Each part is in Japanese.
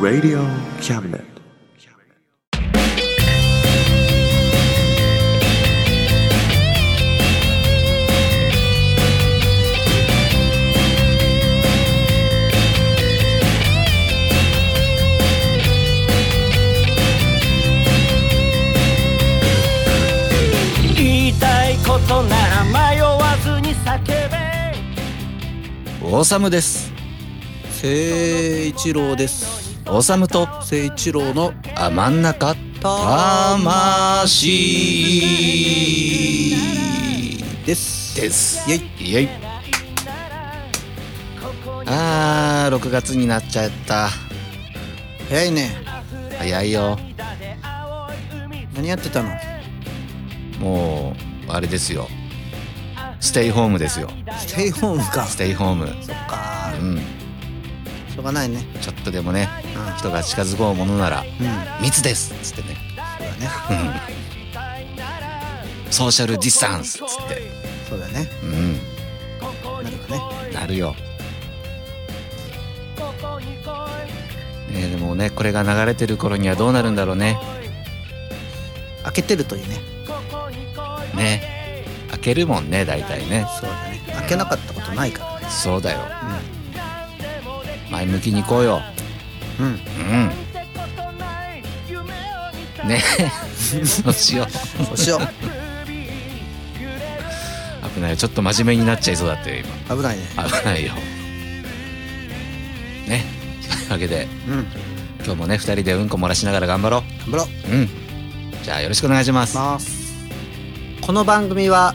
Radio Cabinet. オーサムです。聖一郎です。オーサムと聖一郎のあ真ん中魂です。です。イェイ。イエイ。あー6月になっちゃった。早いね。早いよ。何やってたの？もうあれですよステイホームですよ。ステイホームか。ステイホーム。そっか。うん。しょうがないね。ちょっとでもねうん。人が近づこうものならうん。密です。っつってね。そうだね。うん。ソーシャルディスタンス。っつって。そうだね。うん。なるわね。なるよ。ねえでもねこれが流れてる頃にはどうなるんだろうね。開けてるといいね。ね開けるもんね大体ね。そうだね。開けなかったことないから。ねそうだよ。前向きに行こうよ。うん。うん。うんね。そうしよう。そうしよう。危ないちょっと真面目になっちゃいそうだって今。危ないね。危ないよ。ね。そういうわけで。うん。今日もね2人でうんこ漏らしながら頑張ろ頑張ろう。ううん。じゃあよろしくお願いします。ます。この番組は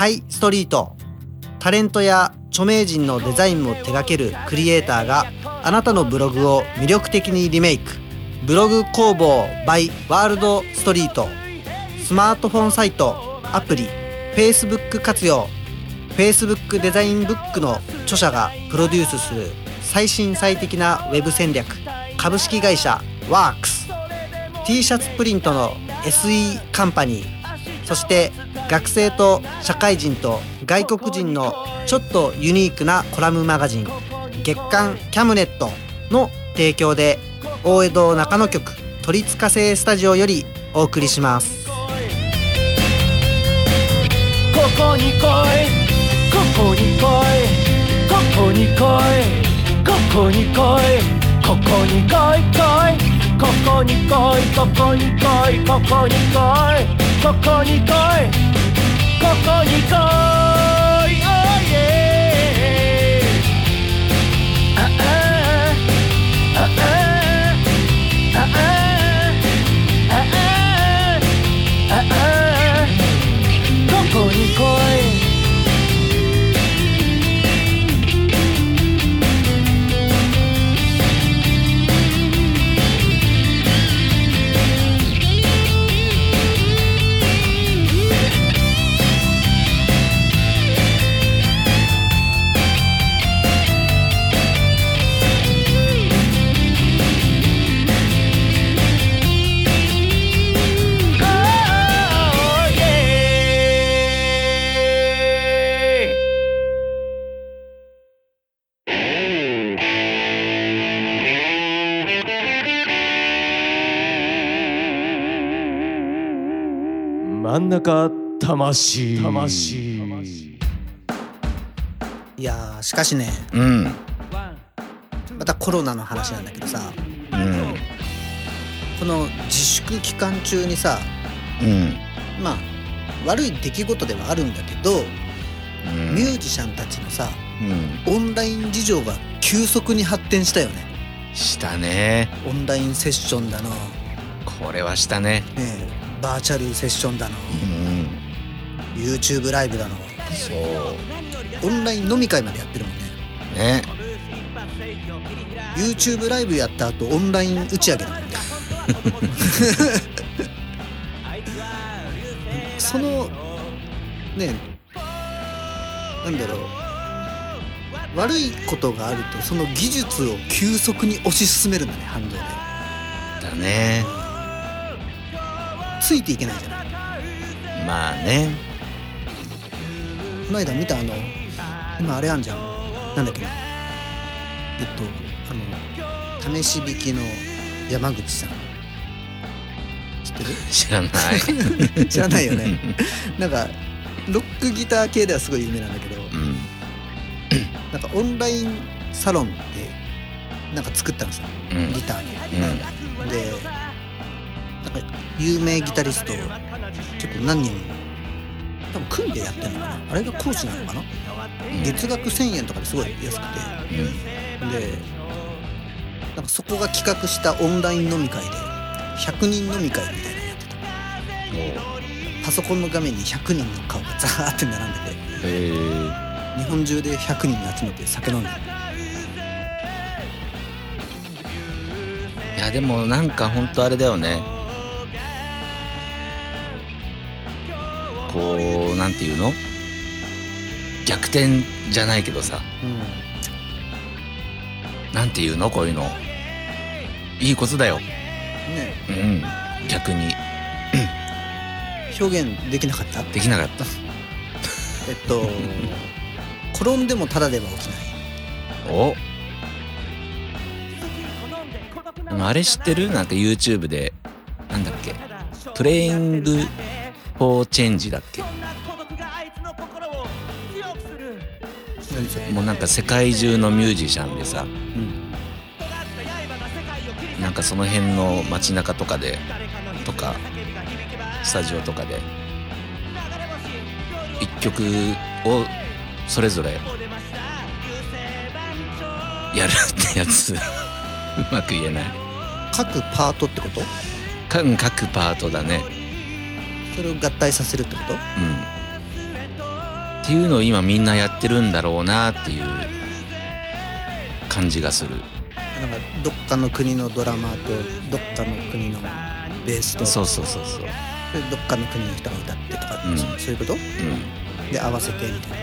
タイストリート。タレントや著名人のデザインも手掛けるクリエイターがあなたのブログを魅力的にリメイク。ブログ工房 by ワールドストリート。スマートフォンサイト、アプリ、Facebook 活用。Facebook デザインブックの著者がプロデュースする最新最適なウェブ戦略株式会社ワークス t シャツプリントの SE カンパニーそして学生と社会人と外国人のちょっとユニークなコラムマガジン月刊キャムネットの提供で大江戸中野局都立火星スタジオよりお送りします。ここに来い。ここに来い。ここに来い。ここに来い。ここに来い来い。ここに来い。ここに来い。ここに来い。ここに来い。ここに来い。真ん中魂。魂。いやーしかしね。うん。またコロナの話なんだけどさ。うん。この自粛期間中にさうん。まあ悪い出来事ではあるんだけど、うん。ミュージシャンたちのさうん。オンライン事情が急速に発展したよね。したね。オンラインセッションだの、ねこれはしたねえ、バーチャルセッションだのうん。YouTube ライブだのそう。オンライン飲み会までやってるもんね。ね。YouTube ライブやった後オンライン打ち上げだもんね。そのねなんだろう。悪いことがあるとその技術を急速に推し進めるんだね反動で。だねついていけないじゃない。まあね。この間見たあの今あれあんじゃん。なんだっけ。なえっとあの試し弾きの山口さん。知ってる？知らない。知らないよね。なんかロックギター系ではすごい有名なんだけど。うん。なんかオンラインサロンでなんか作ったんですよ。うん。ギターのうん。で有名ギタリスト結構何人も多分組んでやってんのかな。あれが講師なのかな。月額1000円とかですごい安くうん。てでなんかそこが企画したオンライン飲み会で100人飲み会みたいなのやってた。パソコンの画面に100人の顔がザーって並んでて。日本中で100人集めて酒飲んでる。いやでもなんかほんとあれだよねこうなんていうの？逆転じゃないけどさ。なんていうの？こういうの。いいことだよ。ね。うん。逆に。表現できなかった？できなかった。えっと転んでもただでは起きない。お。あれ知ってる？なんか YouTube でなんだっけ？ Playing For Change だっけ？もうなんか世界中のミュージシャンでさうん。なんかその辺の街中とかでとかスタジオとかで一曲をそれぞれやるってやつ。うまく言えない。各パートってこと？各パートだねそれを合体させるってこと？うん。っていうのを今みんなやってるんだろうなっていう感じがする。なんかどっかの国のドラマーとどっかの国のベースとそうそうそうそう。でどっかの国の人が歌ってとか、うん。そそういうこと？うん。で合わせてみたいな。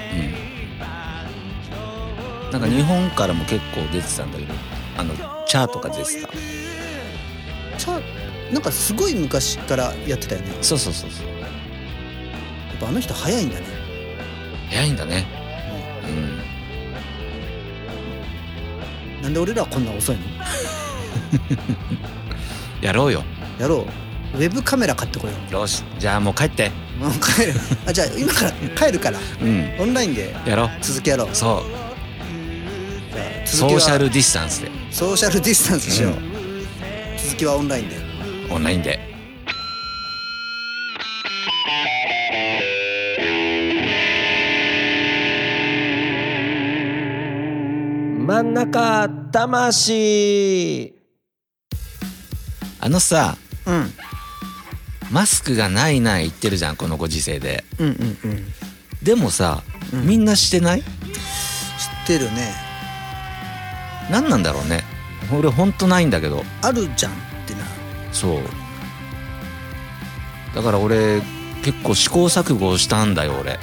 うん。なんか日本からも結構出てたんだけどあのチャーとか出てた？チャなんかすごい昔からやってたよね。やそうそうそうそう。っぱあの人早いんだね。早いんだね。うん。なんで俺らはこんな遅いの？やろうよ。やろう。ウェブカメラ買ってこよよし。じゃあもう帰って。うもう帰る。あじゃあ今から帰るから。うん。オンラインでやろう。続きやろう。そう。じゃあソ続きはーシャルディスタンスで。ソーシャルディスタンスしよう、う続きはオンラインでオンラインで。真ん中魂。あのさうん。マスクがないない言ってるじゃんこのご時世で。うんうんうん。でもさ、うん。みんなしてない？知ってるね。何なんだろうね。俺ほんとないんだけど。あるじゃんってなそう。だから俺結構試行錯誤したんだよ俺。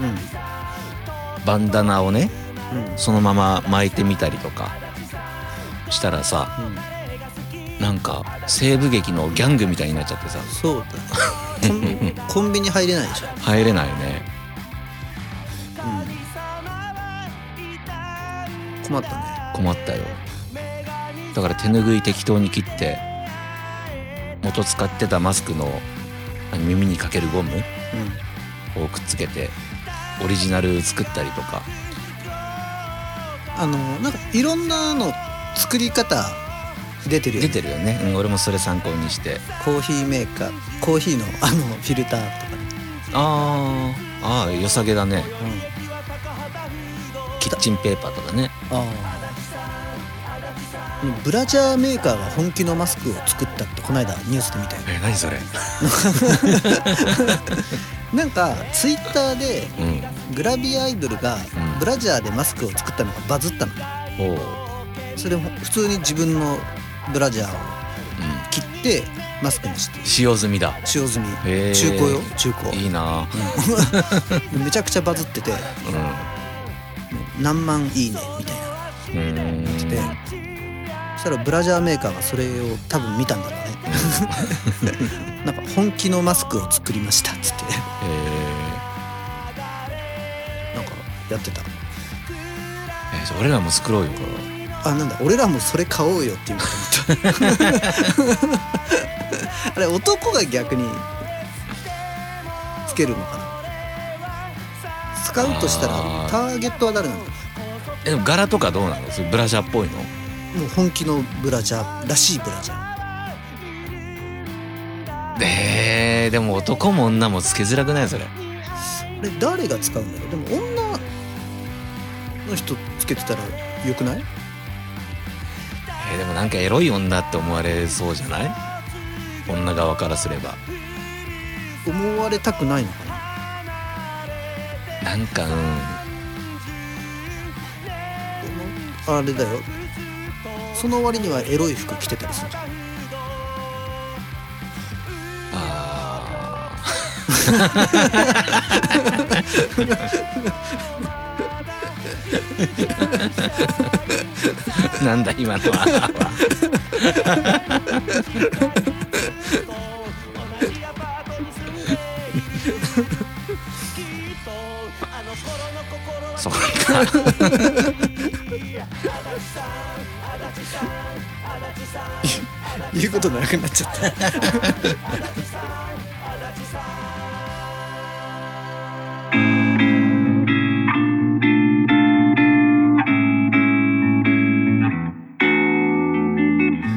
うん。バンダナをねうん。そのまま巻いてみたりとか。したらさなんか西部劇のギャングみたいになっちゃってさ。そう。だね コンビニ入れないでしょ、入れないね。うん、困ったね。困ったよ。だから手ぬぐい適当に切って元使ってたマスクの何耳にかけるゴムうん。をくっつけてオリジナル作ったりとか。あのなんかいろんなの作り方出てるよね。出てるよね、うん、俺もそれ参考にして。コーヒーメーカーコーヒーのあのフィルターとか。ねあー。あー良さげだね。うん。キッチンペーパーとかね。ああブラジャーメーカーが本気のマスクを作ったってこの間ニュースで見たよえ何それ？なんかツイッターでうん。グラビアアイドルがうん。ブラジャーでマスクを作ったのがバズったの。おう。それで普通に自分のブラジャーを切ってマスクにして。使用済みだ。使用済み。中古よ中古。いいな。めちゃくちゃバズっててう何万いいねみたいな。ん。うんでそしたらブラジャーメーカーがそれを多分見たんだろうね。なんか本気のマスクを作りましたっつって。えなんかやってた。ーえじゃあ俺らも作ろうよあなんだ。俺らもそれ買おうよって言うった あれ男が逆につけるのかな。使うとしたらターゲットは誰なんだ？えでも柄とかどうなの？それブラジャーっぽいの？もう本気のブラジャーらしいブラジャー。えー、でも男も女もつけづらくないそれ？あれ誰が使うんだろうでも女の人つけてたらよくない？えーでもなんかエロい女って思われそうじゃない？女側からすれば。思われたくないのかな？なんかうん。あれだよその割にはエロい服着てたりするじゃん。あ なんだ今のは。そうか 言うことなくなっちゃった。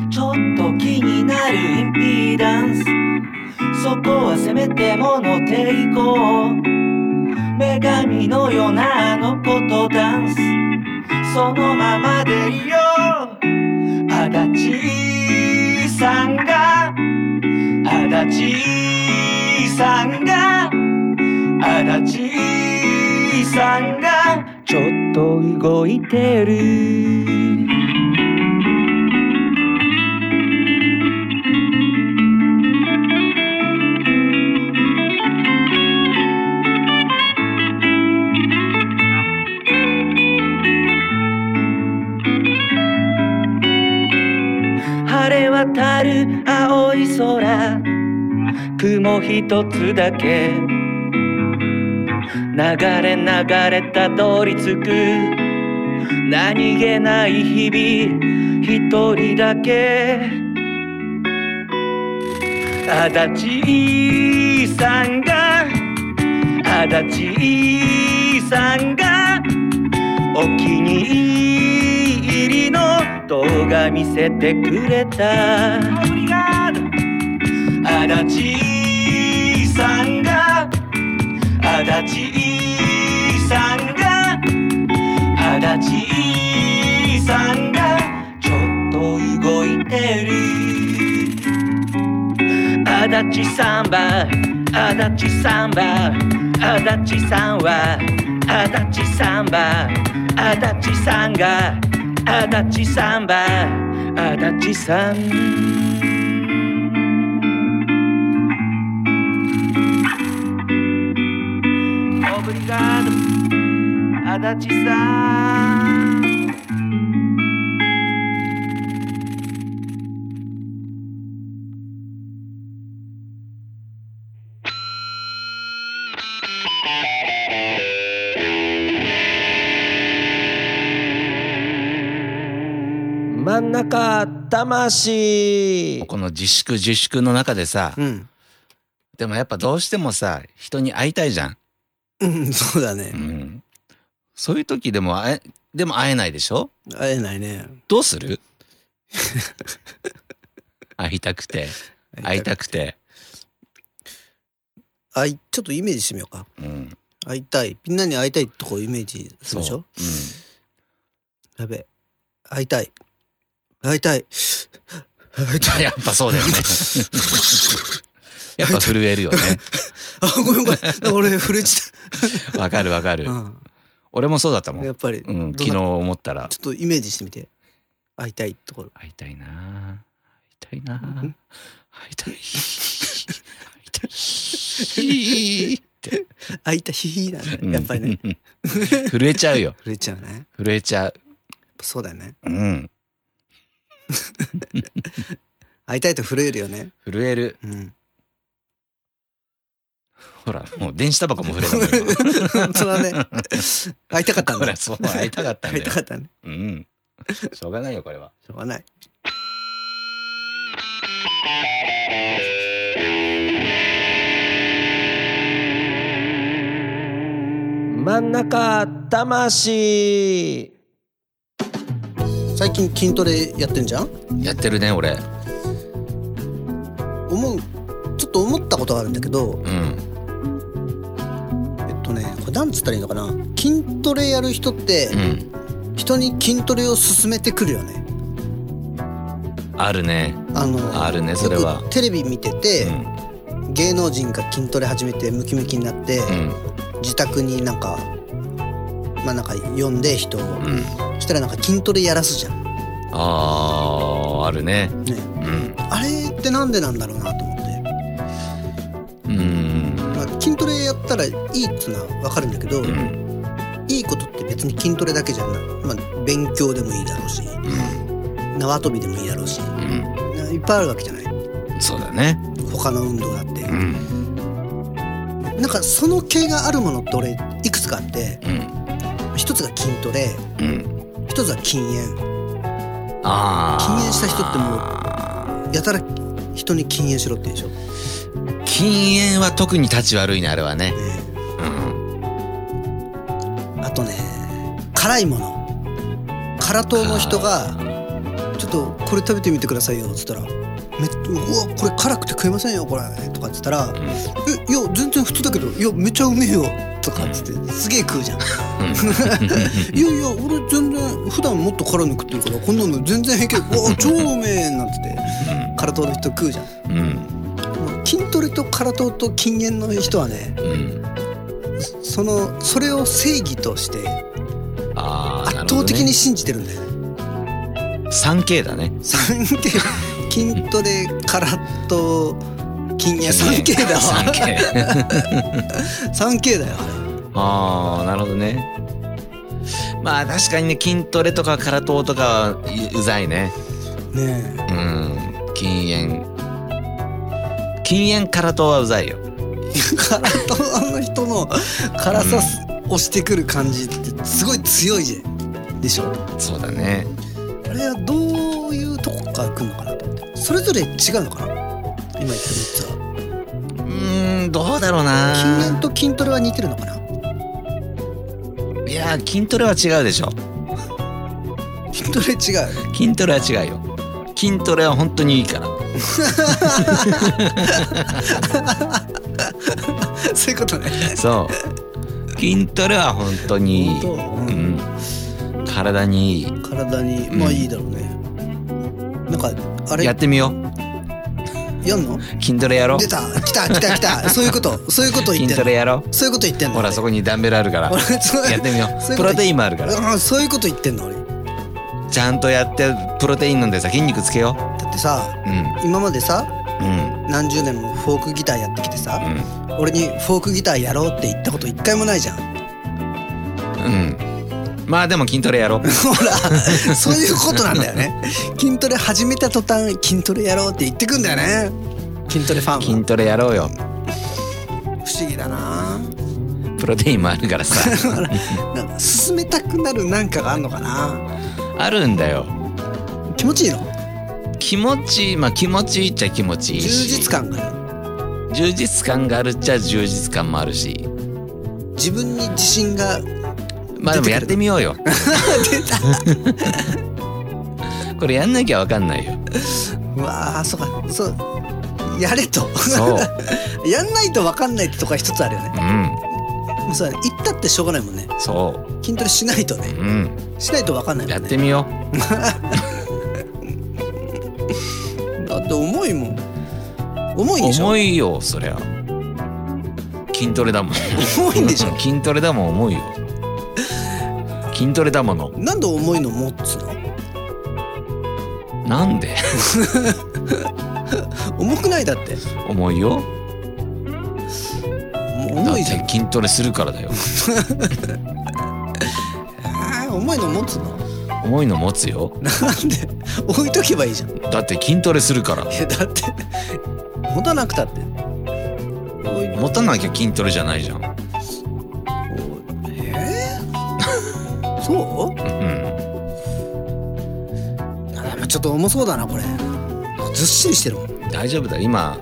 ちょっと気になるインピーダンス。そこはせめてもの抵抗。女神のようなあの子とダンス。そのままでいいよ足立さんが足立さんがちょっと動いてる。雲一つだけ。流れ流れたどり着く。何気ない日々一人だけ。足立さんが足立さんがお気に入りの動画見せてくれた。足立足立さんが足立さんがちょっと動いてる足立さんは足立さんは足立さんは足立さんは足立さんが足立さんは足立さん。Obrigado 足立さん。真ん中魂。この自粛自粛の中でさ。うん。でもやっぱどうしてもさ人に会いたいじゃん、うんそうだね。うん、そういう時でも会えでも会えないでしょ？会えないね。どうする？会いたくて。会いたくて、あいちょっとイメージしてみようか。うん、会いたい。みんなに会いたいとこイメージするでしょ？う、やべ会いたい会いたい。会いたうん、い。やっぱそうだよね。やっぱ震えるよねあごめんごめん。俺震えち わかるわかる、ゃった、俺もそうだったもん、うん、やっぱり、うん、昨日思ったら。ちょっとイメージしてみて。会いたいところ。会いたいな。会いたいな。会いたい。会いたい。って。会いたい。やっぱりね。う ん震えちゃうよ。震えちゃうね。震えちゃう。そうだよね。うん。会いたいと震えるよね。震える。うんほらもう電子タバコも震えたもん今本当だね。会いたかったんだ。ほらそう会いたかったん会いたかったね。うん。しょうがないよこれは。しょうがない。真ん中魂。最近筋トレやってんじゃん？やってるね俺。思うちょっと思ったことがあるんだけどうんとねこれなんつったらいいのかな。筋トレやる人ってうん。人に筋トレを勧めてくるよね。あるね。あのあるねそれは。テレビ見てうて、ん。芸能人が筋トレ始めてムキムキになって、うん。自宅になんかまあなんか呼んで人を、うん。そしたらなんか筋トレやらすじゃん。あーあるね。ね。うん。あれってなんでなんだろうなと思って、ったらいいっつうのは分かるんだけど、うん。いいことって別に筋トレだけじゃない、まあ、勉強でもいいだろうしうん。縄跳びでもいいだろうしうんいっぱいあるわけじゃない。そうだね。他の運動だって、うん。なんかその系があるものって俺いくつかあってうん。一つが筋トレうん。一つは禁煙。ああ禁煙した人ってもうやたら人に禁煙しろって言うでしょ、ね禁煙は特に立ち悪いねあれはね。うん。あとね辛いもの。辛党の人が「ちょっとこれ食べてみてくださいよ」っつったら「めうわこれ辛くて食えませんよこれ」とかっつったら「えいや全然普通だけどいやめっちゃうめえよ」とかっつってすげえ食うじゃん。いやいや俺全然普段もっと辛いの食ってるからこんなの全然平気。うわ超うめえなんつって。辛党の人食うじゃん。うんと辛党と禁煙の人はねうん。そのそれを正義として圧倒的に信じてるんだよね。3K だね。3K 筋トレ辛党禁煙。3K だわ。3K 3K だよあああなるほどね。まあ確かにね筋トレとか空党とかはうざいね。れねうん。禁煙禁煙空党はうざいよ。え辛党の人の辛さ押してくる感じってすごい強いじゃん。でしょ？そうだね。あれはどういうとこから来るのかなと思って。それぞれ違うのかな？今言った3つは。うーんどうだろうな。禁煙と筋トレは似てるのかな？いや筋トレは違うでしょ。筋トレ違う？筋トレは違うよ。筋トレは本当にいいから そういうことね。そう。筋トレは本当に体にいい。体にまあいいだろうね、なんかあれ？やってみよやんの？う筋トレやろう。出た。来た来た来た。そういうこと。そういうこと言っ筋てんの。トレやろそういうこと言ってんの。うほらそこにダンベルあるから。やってみよそうプロテインもあるから。うんそういうこと言ってんの俺ちゃんとやってプロテイン飲んでさ筋肉つけよだってさう今までさうんうん。何十年もフォークギターやってきてさ、うん。俺にフォークギターやろうって言ったこと一回もないじゃん。うん。まあでも筋トレやろう。ほらそういうことなんだよね。筋トレ始めた途端筋トレやろうって言ってくんだよね。筋トレファンは。筋トレやろうよ。不思議だな。プロテインもあるからさ。なんか進めたくなるなんかがあんのかな。あるんだよ。気持ちいいの？気持ちいいまあ気持ちいいっちゃ気持ちいい充し実感がある。充実感があるっちゃ充実感もあるし。自分に自信がまあでもやってみようよ。出た。これやんなきゃわかんないよ。うわあそうか。そう。やれと。そう。やんないと分かんないってとこが一つあるよね。うん。もうさ言ったってしょうがないもんね。そ筋トレしないとね。ううん。しないと分かんないもんね。やってみよ だ重いもん。重いんでしょ？う重いよそりゃ。筋トレだもん。重いんでしょ？筋トレだもん重いよ。筋トレだもの。なんで重いの持つの？なんで？重くない？だって。重いよ。重いじゃん。て筋トレするからだよ。重いの持つの？重いの持つよ。なんで？置いとけばいいじゃん。いだって筋トレするから。やだって持たなくたって。持たなきゃ筋トレじゃないじゃん。えー、そう？うん。ちょっと重そうだなこれ。ずっしりしてるもん大丈夫だよ。今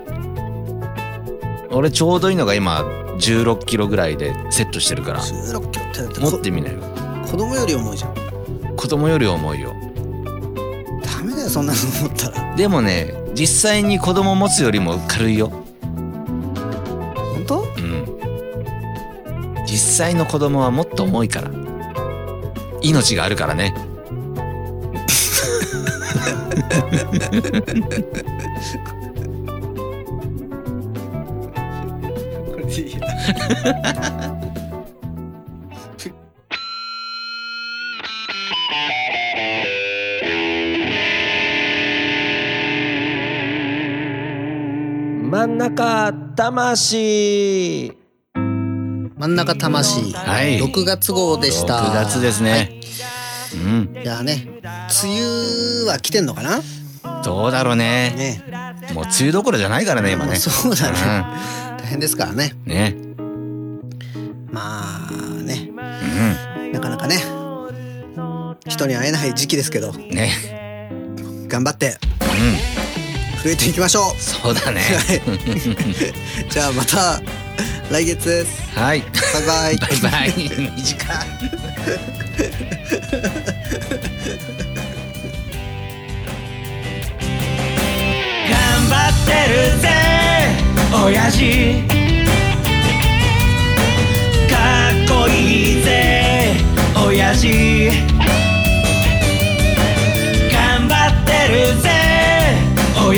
俺ちょうどいいのが今16キロぐらいでセットしてるから。16キロって持こってみなよ。子供より重いじゃん子供より重いよ。ダメだよそんなの思ったら。でもね実際に子供持つよりも軽いよ。本当？うん。実際の子供はもっと重いから。命があるからね。これでいいや 真ん中魂。真ん中魂、はい。6月号でした。6月ですね、うん。じゃあね梅雨は来てんのかな？どうだろうね。ね。もう梅雨どころじゃないからね今ね。そうだね、大変ですからね。うんね。まあね。うなかなかね人に会えない時期ですけど。んね。頑張って。うん増えていきましょう。そうだね。はい。じゃあまた来月です。はい。バイバイ。バイバイ。短い。頑張ってるぜ親父。かっこいいぜ親父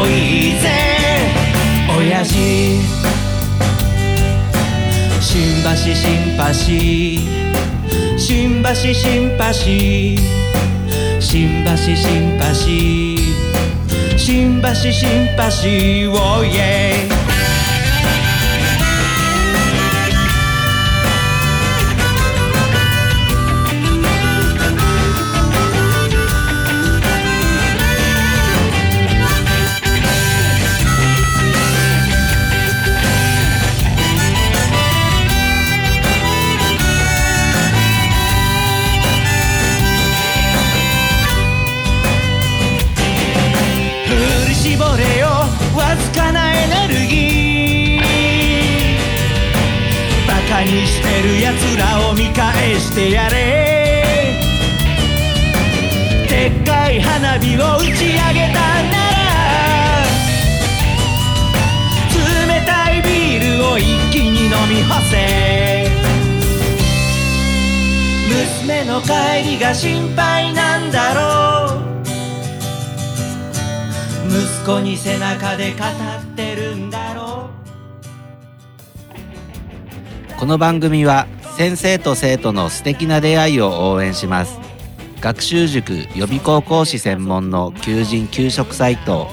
おいじぜ親父。新橋シンパシー新橋。シンパシー新橋シンパシー新橋。シンパシー Oh yeah 息子に背中で語ってるんだろう。この番組は先生と生徒の素敵な出会いを応援します。学習塾予備高校師専門の求人・給食サイト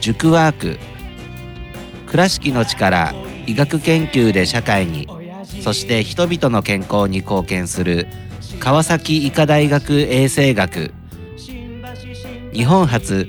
塾ワーク。倉敷の力医学研究で社会にそして人々の健康に貢献する川崎医科大学衛生学。日本初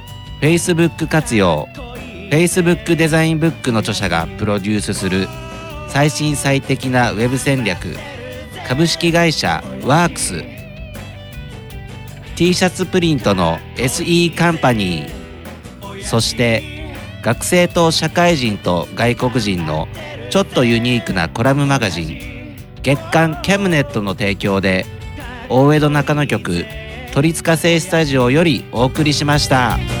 Facebook 活用。Facebook デザインブックの著者がプロデュースする最新最適なウェブ戦略。株式会社ワークス。T シャツプリントの SE カンパニー。そして学生と社会人と外国人のちょっとユニークなコラムマガジン。月刊キャムネットの提供で大江戸中野局鳥塚製スタジオよりお送りしました。